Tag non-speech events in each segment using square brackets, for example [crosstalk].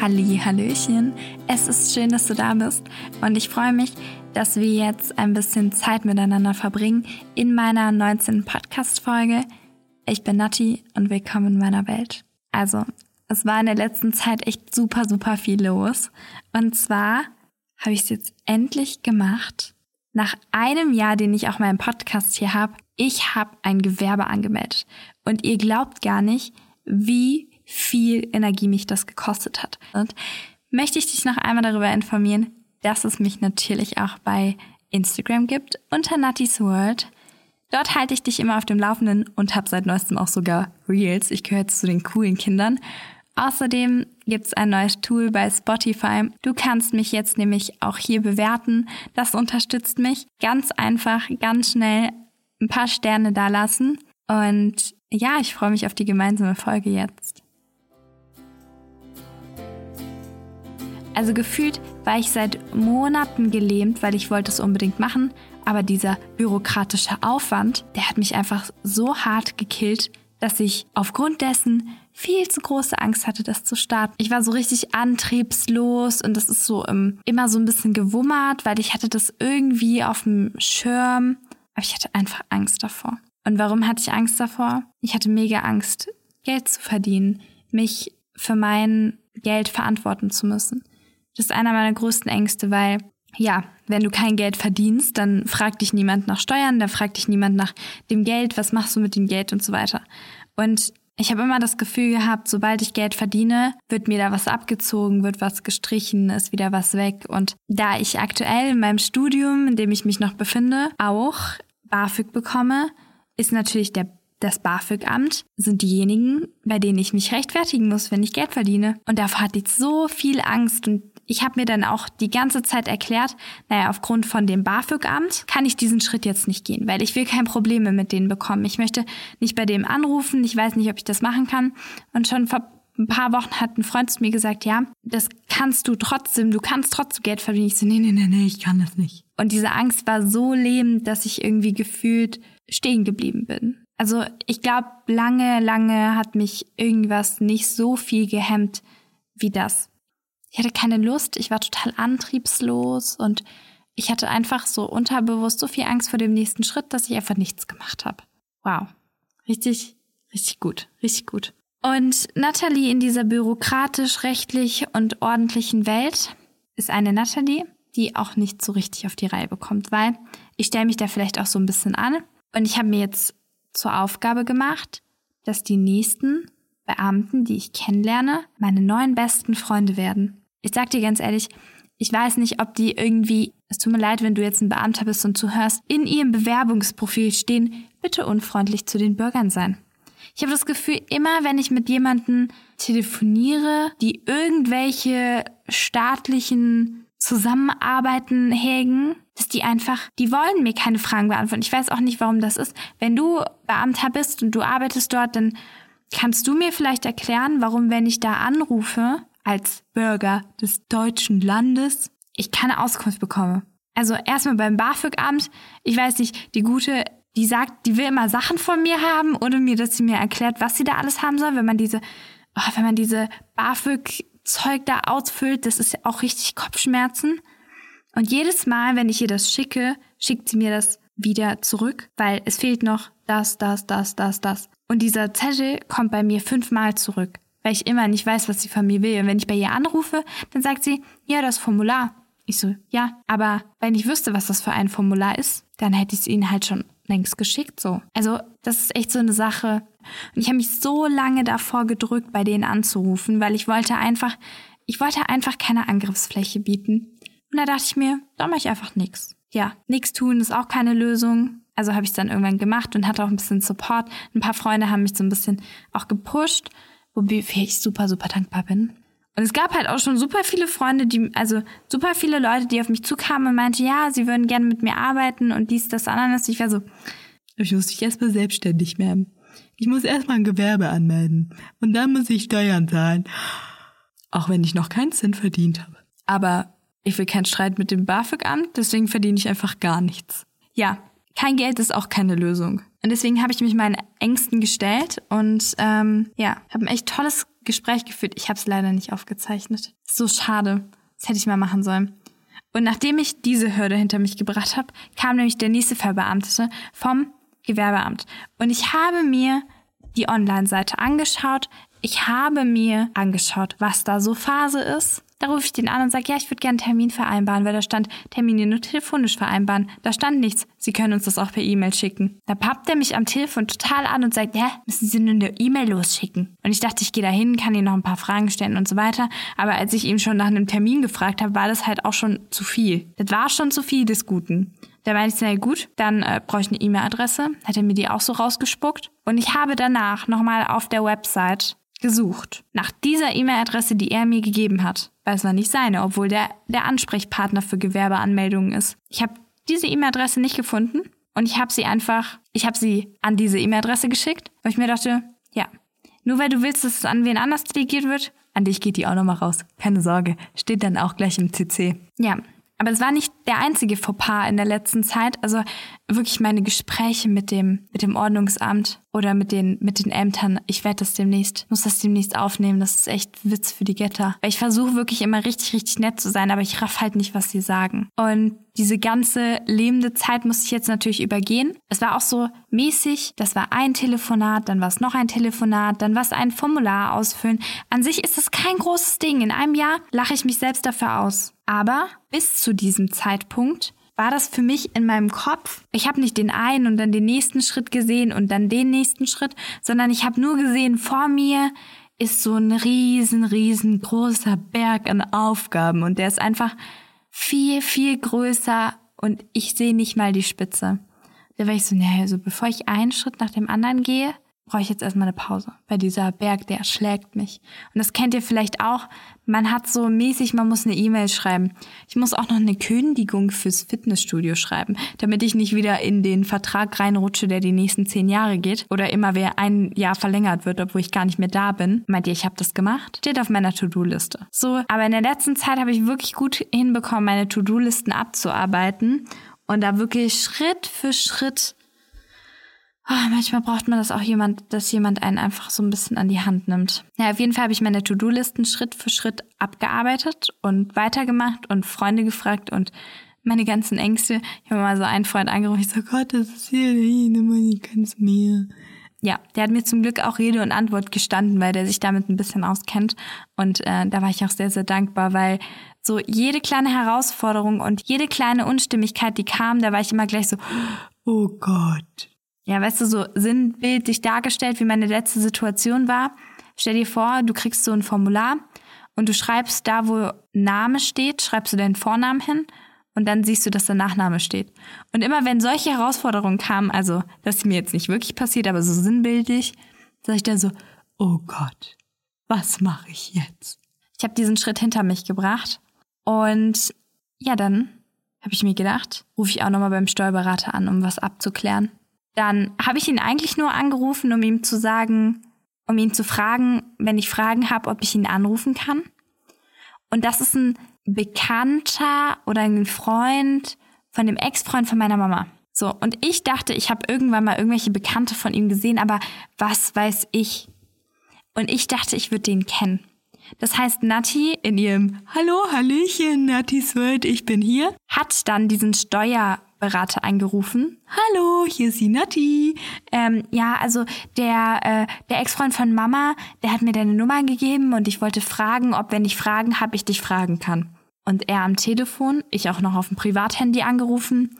Halli, Hallöchen. Es ist schön, dass du da bist und ich freue mich, dass wir jetzt ein bisschen Zeit miteinander verbringen in meiner 19. Podcast-Folge. Ich bin Nati und willkommen in meiner Welt. Also, es war in der letzten Zeit echt super, super viel los. Und zwar habe ich es jetzt endlich gemacht. Nach einem Jahr, den ich auch meinen Podcast hier habe, ich habe ein Gewerbe angemeldet. Und ihr glaubt gar nicht, wie viel Energie mich das gekostet hat. Und möchte ich dich noch einmal darüber informieren, dass es mich natürlich auch bei Instagram gibt, unter Natty's World. Dort halte ich dich immer auf dem Laufenden und habe seit neuestem auch sogar Reels. Ich gehöre jetzt zu den coolen Kindern. Außerdem gibt's ein neues Tool bei Spotify. Du kannst mich jetzt nämlich auch hier bewerten. Das unterstützt mich. Ganz einfach, ganz schnell ein paar Sterne da lassen. Und ja, ich freue mich auf die gemeinsame Folge jetzt. Also gefühlt war ich seit Monaten gelähmt, weil ich wollte es unbedingt machen, aber dieser bürokratische Aufwand, der hat mich einfach so hart gekillt, dass ich aufgrund dessen viel zu große Angst hatte, das zu starten. Ich war so richtig antriebslos und das ist so um, immer so ein bisschen gewummert, weil ich hatte das irgendwie auf dem Schirm, aber ich hatte einfach Angst davor. Und warum hatte ich Angst davor? Ich hatte mega Angst, Geld zu verdienen, mich für mein Geld verantworten zu müssen. Das ist einer meiner größten Ängste, weil ja, wenn du kein Geld verdienst, dann fragt dich niemand nach Steuern, dann fragt dich niemand nach dem Geld, was machst du mit dem Geld und so weiter. Und ich habe immer das Gefühl gehabt, sobald ich Geld verdiene, wird mir da was abgezogen, wird was gestrichen, ist wieder was weg. Und da ich aktuell in meinem Studium, in dem ich mich noch befinde, auch BAföG bekomme, ist natürlich der das BAföG-Amt sind diejenigen, bei denen ich mich rechtfertigen muss, wenn ich Geld verdiene. Und davor hatte ich so viel Angst und ich habe mir dann auch die ganze Zeit erklärt, naja, aufgrund von dem BAföG-Amt kann ich diesen Schritt jetzt nicht gehen, weil ich will kein Probleme mit denen bekommen. Ich möchte nicht bei dem anrufen, ich weiß nicht, ob ich das machen kann. Und schon vor ein paar Wochen hat ein Freund zu mir gesagt, ja, das kannst du trotzdem, du kannst trotzdem Geld verdienen. Ich so, nee, nee, nee, nee, ich kann das nicht. Und diese Angst war so lähmend, dass ich irgendwie gefühlt stehen geblieben bin. Also ich glaube, lange, lange hat mich irgendwas nicht so viel gehemmt wie das. Ich hatte keine Lust, ich war total antriebslos und ich hatte einfach so unterbewusst so viel Angst vor dem nächsten Schritt, dass ich einfach nichts gemacht habe. Wow. Richtig, richtig gut, richtig gut. Und Natalie in dieser bürokratisch, rechtlich und ordentlichen Welt ist eine Natalie, die auch nicht so richtig auf die Reihe bekommt, weil ich stelle mich da vielleicht auch so ein bisschen an und ich habe mir jetzt zur Aufgabe gemacht, dass die nächsten Beamten, die ich kennenlerne, meine neuen besten Freunde werden. Ich sag dir ganz ehrlich, ich weiß nicht, ob die irgendwie, es tut mir leid, wenn du jetzt ein Beamter bist und zuhörst, in ihrem Bewerbungsprofil stehen, bitte unfreundlich zu den Bürgern sein. Ich habe das Gefühl, immer wenn ich mit jemandem telefoniere, die irgendwelche staatlichen Zusammenarbeiten hegen, dass die einfach, die wollen mir keine Fragen beantworten. Ich weiß auch nicht, warum das ist. Wenn du Beamter bist und du arbeitest dort, dann kannst du mir vielleicht erklären, warum, wenn ich da anrufe, als Bürger des deutschen Landes, ich keine Auskunft bekomme. Also erstmal beim BAföG-Amt, ich weiß nicht, die gute, die sagt, die will immer Sachen von mir haben, ohne mir, dass sie mir erklärt, was sie da alles haben soll, wenn man diese, oh, wenn man diese BAföG Zeug da ausfüllt, das ist ja auch richtig Kopfschmerzen. Und jedes Mal, wenn ich ihr das schicke, schickt sie mir das wieder zurück, weil es fehlt noch das, das, das, das, das. Und dieser Zettel kommt bei mir fünfmal zurück, weil ich immer nicht weiß, was sie von mir will. Und wenn ich bei ihr anrufe, dann sagt sie, ja, das Formular. Ich so, ja, aber wenn ich wüsste, was das für ein Formular ist, dann hätte ich es ihnen halt schon längst geschickt so. Also das ist echt so eine Sache. Und ich habe mich so lange davor gedrückt, bei denen anzurufen, weil ich wollte einfach, ich wollte einfach keine Angriffsfläche bieten. Und da dachte ich mir, da mache ich einfach nichts. Ja, nichts tun ist auch keine Lösung. Also habe ich dann irgendwann gemacht und hatte auch ein bisschen Support. Ein paar Freunde haben mich so ein bisschen auch gepusht, wofür ich super, super dankbar bin. Und es gab halt auch schon super viele Freunde, die, also super viele Leute, die auf mich zukamen und meinten, ja, sie würden gerne mit mir arbeiten und dies, das, anderes. Ich war so, ich muss mich erstmal selbstständig werden. Ich muss erstmal ein Gewerbe anmelden. Und dann muss ich Steuern zahlen. Auch wenn ich noch keinen Cent verdient habe. Aber ich will keinen Streit mit dem BAföG-Amt, deswegen verdiene ich einfach gar nichts. Ja, kein Geld ist auch keine Lösung. Und deswegen habe ich mich meinen Ängsten gestellt und ähm, ja, habe ein echt tolles Gespräch geführt. Ich habe es leider nicht aufgezeichnet. So schade. Das hätte ich mal machen sollen. Und nachdem ich diese Hürde hinter mich gebracht habe, kam nämlich der nächste Verbeamtete vom Gewerbeamt. Und ich habe mir die Online-Seite angeschaut. Ich habe mir angeschaut, was da so Phase ist. Da rufe ich den an und sage, ja, ich würde gerne einen Termin vereinbaren, weil da stand Termine nur telefonisch vereinbaren. Da stand nichts. Sie können uns das auch per E-Mail schicken. Da pappt er mich am Telefon total an und sagt, ja, müssen Sie nur eine E-Mail losschicken. Und ich dachte, ich gehe da hin, kann Ihnen noch ein paar Fragen stellen und so weiter. Aber als ich ihm schon nach einem Termin gefragt habe, war das halt auch schon zu viel. Das war schon zu viel des Guten. Da meinte ich, na gut, dann äh, brauche ich eine E-Mail-Adresse. Hat er mir die auch so rausgespuckt. Und ich habe danach nochmal auf der Website gesucht. Nach dieser E-Mail-Adresse, die er mir gegeben hat. Weil es war nicht seine, obwohl der der Ansprechpartner für Gewerbeanmeldungen ist. Ich habe diese E-Mail-Adresse nicht gefunden und ich habe sie einfach, ich habe sie an diese E-Mail-Adresse geschickt, weil ich mir dachte, ja, nur weil du willst, dass es an wen anders delegiert wird, an dich geht die auch nochmal raus. Keine Sorge, steht dann auch gleich im CC. Ja, aber es war nicht der einzige Fauxpas in der letzten Zeit. Also wirklich meine Gespräche mit dem, mit dem Ordnungsamt oder mit den, mit den Ämtern. Ich werde das demnächst, muss das demnächst aufnehmen. Das ist echt Witz für die Getter. Weil ich versuche wirklich immer richtig, richtig nett zu sein, aber ich raff halt nicht, was sie sagen. Und diese ganze lebende Zeit musste ich jetzt natürlich übergehen. Es war auch so mäßig, das war ein Telefonat, dann war es noch ein Telefonat, dann war es ein Formular ausfüllen. An sich ist das kein großes Ding. In einem Jahr lache ich mich selbst dafür aus. Aber bis zu diesem Zeitpunkt war das für mich in meinem Kopf. Ich habe nicht den einen und dann den nächsten Schritt gesehen und dann den nächsten Schritt, sondern ich habe nur gesehen, vor mir ist so ein riesen, riesengroßer Berg an Aufgaben und der ist einfach viel, viel größer und ich sehe nicht mal die Spitze. Da war ich so, naja, also bevor ich einen Schritt nach dem anderen gehe, brauche ich jetzt erstmal eine Pause, weil dieser Berg, der erschlägt mich. Und das kennt ihr vielleicht auch. Man hat so mäßig, man muss eine E-Mail schreiben. Ich muss auch noch eine Kündigung fürs Fitnessstudio schreiben, damit ich nicht wieder in den Vertrag reinrutsche, der die nächsten zehn Jahre geht oder immer wer ein Jahr verlängert wird, obwohl ich gar nicht mehr da bin. Meint ihr, ich habe das gemacht? Steht auf meiner To-Do-Liste. So, aber in der letzten Zeit habe ich wirklich gut hinbekommen, meine To-Do-Listen abzuarbeiten und da wirklich Schritt für Schritt Oh, manchmal braucht man das auch jemand, dass jemand einen einfach so ein bisschen an die Hand nimmt. Ja, auf jeden Fall habe ich meine To-Do-Listen Schritt für Schritt abgearbeitet und weitergemacht und Freunde gefragt und meine ganzen Ängste. Ich habe mal so einen Freund angerufen, ich so, Gott, das ist hier ich kann es mehr. Ja, der hat mir zum Glück auch Rede und Antwort gestanden, weil der sich damit ein bisschen auskennt. Und äh, da war ich auch sehr, sehr dankbar, weil so jede kleine Herausforderung und jede kleine Unstimmigkeit, die kam, da war ich immer gleich so, oh Gott, ja, weißt du, so sinnbildlich dargestellt, wie meine letzte Situation war. Stell dir vor, du kriegst so ein Formular und du schreibst da, wo Name steht, schreibst du deinen Vornamen hin und dann siehst du, dass der Nachname steht. Und immer wenn solche Herausforderungen kamen, also das ist mir jetzt nicht wirklich passiert, aber so sinnbildlich, sag ich dann so, oh Gott, was mache ich jetzt? Ich habe diesen Schritt hinter mich gebracht und ja, dann habe ich mir gedacht, rufe ich auch nochmal beim Steuerberater an, um was abzuklären. Dann habe ich ihn eigentlich nur angerufen, um ihm zu sagen, um ihn zu fragen, wenn ich Fragen habe, ob ich ihn anrufen kann. Und das ist ein Bekannter oder ein Freund von dem Ex-Freund von meiner Mama. So, und ich dachte, ich habe irgendwann mal irgendwelche Bekannte von ihm gesehen, aber was weiß ich? Und ich dachte, ich würde den kennen. Das heißt, Nati in ihrem Hallo, Hallöchen, Natis World, ich bin hier, hat dann diesen Steuer Berater angerufen. Hallo, hier ist die Nati. Ähm, ja, also der, äh, der Ex-Freund von Mama, der hat mir deine Nummer gegeben und ich wollte fragen, ob wenn ich Fragen habe, ich dich fragen kann. Und er am Telefon, ich auch noch auf dem Privathandy angerufen.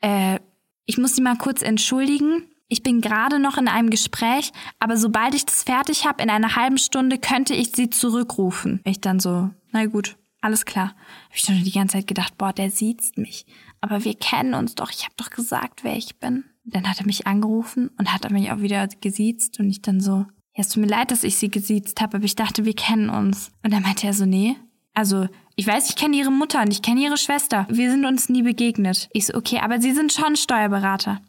Äh, ich muss Sie mal kurz entschuldigen. Ich bin gerade noch in einem Gespräch, aber sobald ich das fertig habe, in einer halben Stunde könnte ich Sie zurückrufen. Ich dann so, na gut, alles klar. Hab ich schon die ganze Zeit gedacht, boah, der sieht mich aber wir kennen uns doch, ich habe doch gesagt, wer ich bin. Dann hat er mich angerufen und hat er mich auch wieder gesiezt und ich dann so, ja, es tut mir leid, dass ich sie gesiezt habe, aber ich dachte, wir kennen uns. Und dann meinte er so, nee, also ich weiß, ich kenne ihre Mutter und ich kenne ihre Schwester. Wir sind uns nie begegnet. Ich so, okay, aber sie sind schon Steuerberater.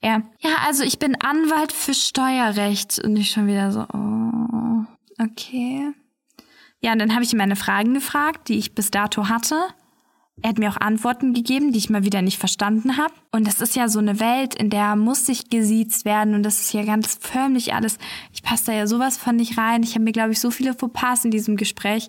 Er, ja, also ich bin Anwalt für Steuerrecht. Und ich schon wieder so, oh, okay. Ja, und dann habe ich ihm meine Fragen gefragt, die ich bis dato hatte. Er hat mir auch Antworten gegeben, die ich mal wieder nicht verstanden habe. Und das ist ja so eine Welt, in der muss sich gesiezt werden und das ist ja ganz förmlich alles. Ich passe da ja sowas von nicht rein. Ich habe mir, glaube ich, so viele Fauxpas in diesem Gespräch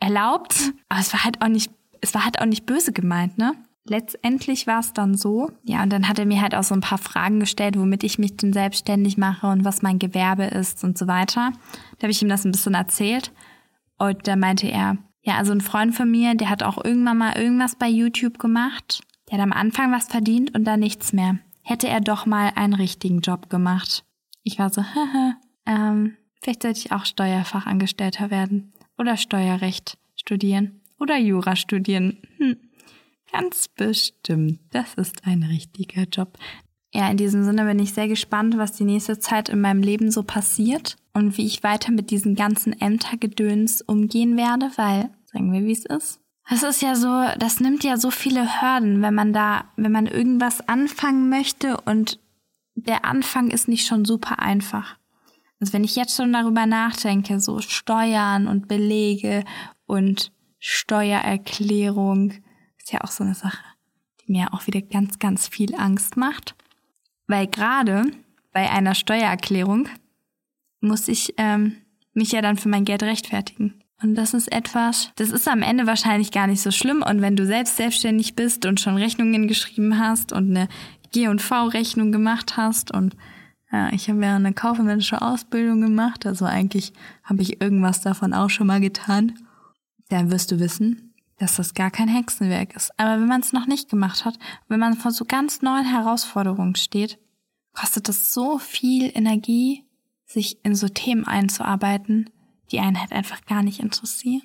erlaubt. Aber es war halt auch nicht, es war halt auch nicht böse gemeint, ne? Letztendlich war es dann so, ja, und dann hat er mir halt auch so ein paar Fragen gestellt, womit ich mich denn selbstständig mache und was mein Gewerbe ist und so weiter. Da habe ich ihm das ein bisschen erzählt. Und da meinte er, ja, also ein Freund von mir, der hat auch irgendwann mal irgendwas bei YouTube gemacht. Der hat am Anfang was verdient und dann nichts mehr. Hätte er doch mal einen richtigen Job gemacht. Ich war so, [laughs] haha, ähm, vielleicht sollte ich auch Steuerfachangestellter werden. Oder Steuerrecht studieren. Oder Jura studieren. Hm. Ganz bestimmt. Das ist ein richtiger Job. Ja, in diesem Sinne bin ich sehr gespannt, was die nächste Zeit in meinem Leben so passiert und wie ich weiter mit diesen ganzen Ämtergedöns umgehen werde, weil, sagen wir, wie es ist. Es ist ja so, das nimmt ja so viele Hürden, wenn man da, wenn man irgendwas anfangen möchte und der Anfang ist nicht schon super einfach. Also wenn ich jetzt schon darüber nachdenke, so Steuern und Belege und Steuererklärung, ist ja auch so eine Sache, die mir auch wieder ganz, ganz viel Angst macht. Weil gerade bei einer Steuererklärung muss ich ähm, mich ja dann für mein Geld rechtfertigen. Und das ist etwas, das ist am Ende wahrscheinlich gar nicht so schlimm. Und wenn du selbst selbstständig bist und schon Rechnungen geschrieben hast und eine G&V-Rechnung gemacht hast und ja, ich habe ja eine kaufmännische Ausbildung gemacht, also eigentlich habe ich irgendwas davon auch schon mal getan, dann wirst du wissen, dass das gar kein Hexenwerk ist. Aber wenn man es noch nicht gemacht hat, wenn man vor so ganz neuen Herausforderungen steht, kostet es so viel Energie, sich in so Themen einzuarbeiten, die einen halt einfach gar nicht interessieren.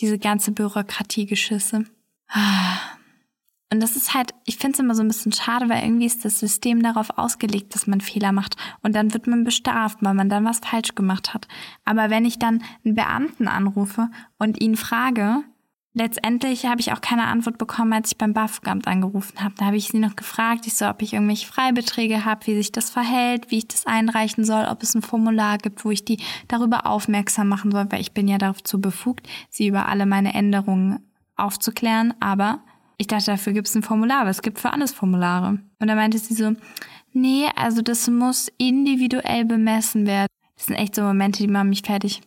Diese ganze Bürokratiegeschisse. Und das ist halt, ich finde es immer so ein bisschen schade, weil irgendwie ist das System darauf ausgelegt, dass man Fehler macht. Und dann wird man bestraft, weil man dann was falsch gemacht hat. Aber wenn ich dann einen Beamten anrufe und ihn frage, letztendlich habe ich auch keine Antwort bekommen, als ich beim BAföG-Amt angerufen habe. Da habe ich sie noch gefragt, ich so, ob ich irgendwelche Freibeträge habe, wie sich das verhält, wie ich das einreichen soll, ob es ein Formular gibt, wo ich die darüber aufmerksam machen soll, weil ich bin ja dazu befugt, sie über alle meine Änderungen aufzuklären. Aber ich dachte, dafür gibt es ein Formular, aber es gibt für alles Formulare. Und da meinte sie so, nee, also das muss individuell bemessen werden. Das sind echt so Momente, die machen mich fertig.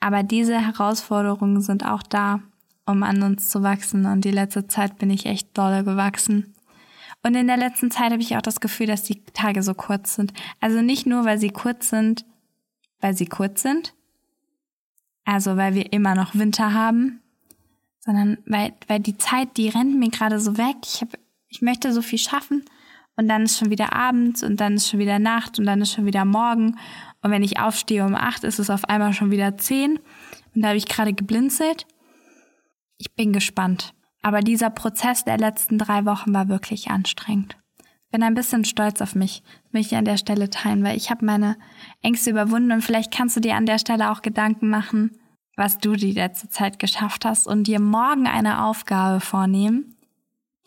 Aber diese Herausforderungen sind auch da um an uns zu wachsen. Und die letzte Zeit bin ich echt dolle gewachsen. Und in der letzten Zeit habe ich auch das Gefühl, dass die Tage so kurz sind. Also nicht nur, weil sie kurz sind, weil sie kurz sind, also weil wir immer noch Winter haben, sondern weil, weil die Zeit, die rennt mir gerade so weg. Ich, hab, ich möchte so viel schaffen und dann ist schon wieder abends und dann ist schon wieder Nacht und dann ist schon wieder Morgen. Und wenn ich aufstehe um acht, ist es auf einmal schon wieder zehn und da habe ich gerade geblinzelt ich bin gespannt. Aber dieser Prozess der letzten drei Wochen war wirklich anstrengend. Bin ein bisschen stolz auf mich, mich an der Stelle teilen, weil ich habe meine Ängste überwunden und vielleicht kannst du dir an der Stelle auch Gedanken machen, was du die letzte Zeit geschafft hast und dir morgen eine Aufgabe vornehmen,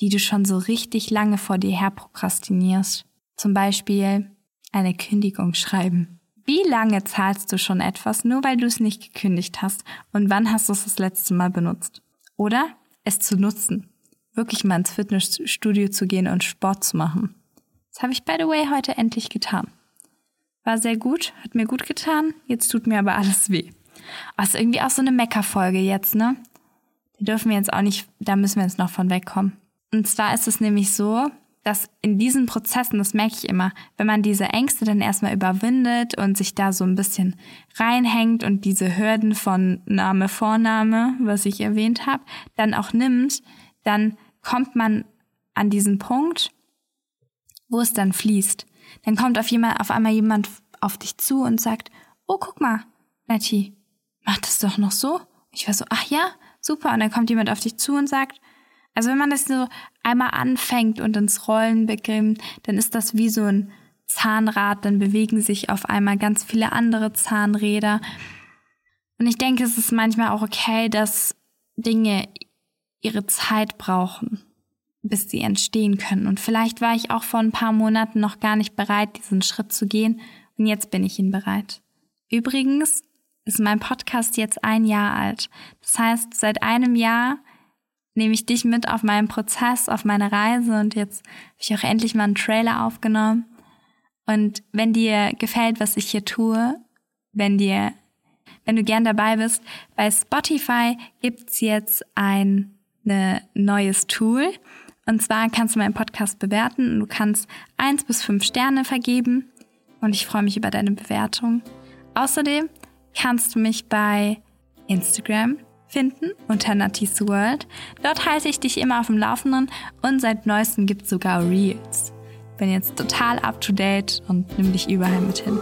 die du schon so richtig lange vor dir her prokrastinierst. Zum Beispiel eine Kündigung schreiben. Wie lange zahlst du schon etwas, nur weil du es nicht gekündigt hast? Und wann hast du es das letzte Mal benutzt? Oder es zu nutzen. Wirklich mal ins Fitnessstudio zu gehen und Sport zu machen. Das habe ich, by the way, heute endlich getan. War sehr gut, hat mir gut getan, jetzt tut mir aber alles weh. Aber ist irgendwie auch so eine Meckerfolge jetzt, ne? Da dürfen wir jetzt auch nicht, da müssen wir jetzt noch von wegkommen. Und zwar ist es nämlich so, dass in diesen Prozessen, das merke ich immer, wenn man diese Ängste dann erstmal überwindet und sich da so ein bisschen reinhängt und diese Hürden von Name, Vorname, was ich erwähnt habe, dann auch nimmt, dann kommt man an diesen Punkt, wo es dann fließt. Dann kommt auf, jemand, auf einmal jemand auf dich zu und sagt, oh, guck mal, Nati, mach das doch noch so. Ich war so, ach ja, super. Und dann kommt jemand auf dich zu und sagt, also wenn man das so einmal anfängt und ins Rollen beginnt, dann ist das wie so ein Zahnrad, dann bewegen sich auf einmal ganz viele andere Zahnräder. Und ich denke, es ist manchmal auch okay, dass Dinge ihre Zeit brauchen, bis sie entstehen können. Und vielleicht war ich auch vor ein paar Monaten noch gar nicht bereit, diesen Schritt zu gehen. Und jetzt bin ich ihn bereit. Übrigens ist mein Podcast jetzt ein Jahr alt. Das heißt, seit einem Jahr nehme ich dich mit auf meinen Prozess, auf meine Reise und jetzt habe ich auch endlich mal einen Trailer aufgenommen. Und wenn dir gefällt, was ich hier tue, wenn dir, wenn du gern dabei bist, bei Spotify gibt's jetzt ein ne, neues Tool. Und zwar kannst du meinen Podcast bewerten und du kannst eins bis fünf Sterne vergeben. Und ich freue mich über deine Bewertung. Außerdem kannst du mich bei Instagram finden unter Natties World. Dort halte ich dich immer auf dem Laufenden und seit neuestem gibt es sogar Reels. Bin jetzt total up to date und nimm dich überall mit hin.